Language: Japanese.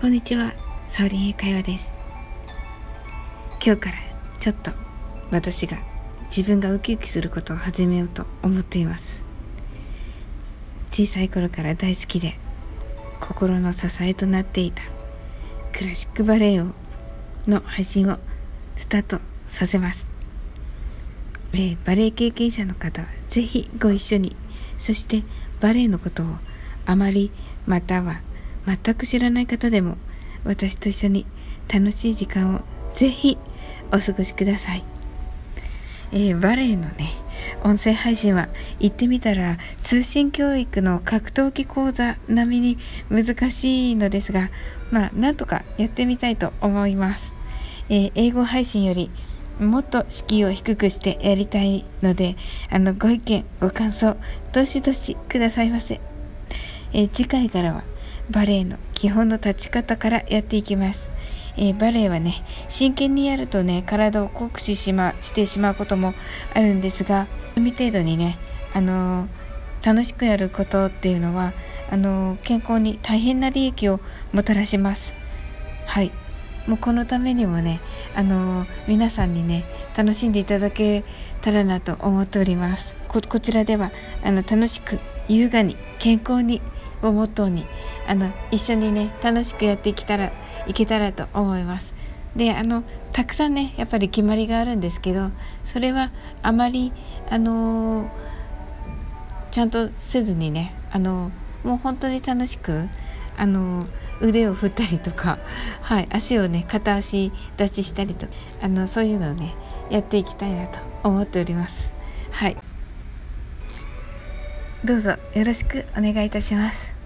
こんにちは、サオリン英会話です。今日からちょっと私が自分がウキウキすることを始めようと思っています。小さい頃から大好きで心の支えとなっていたクラシックバレエをの配信をスタートさせます。えーバレエ経験者の方はぜひご一緒にそしてバレエのことをあまりまたは全く知らない方でも私と一緒に楽しい時間をぜひお過ごしください、えーバレエのね音声配信は言ってみたら通信教育の格闘技講座並みに難しいのですがまあなんとかやってみたいと思います、えー英語配信よりもっと敷居を低くしてやりたいのであのご意見ご感想どしどしくださいませ、えー次回からはバレエの基本の立ち方からやっていきます、えーバレエはね真剣にやるとね体を酷使し,、ま、してしまうこともあるんですが海程度にねあのー楽しくやることっていうのはあのー健康に大変な利益をもたらします。はい。もうこのためにもね、あのー皆さんにね楽しんでいただけたらなと思っております。ここちらではあの楽しく優雅に健康にをモットーにあの一緒にね楽しくやっていけたらいけたらと思いますであのたくさんねやっぱり決まりがあるんですけどそれはあまりあのーちゃんとせずにねあのもう本当に楽しくあの腕を振ったりとか、はい、足をね片足立ちしたりとあのそういうのをねやっていきたいなと思っております。はいどうぞよろしくお願いいたします。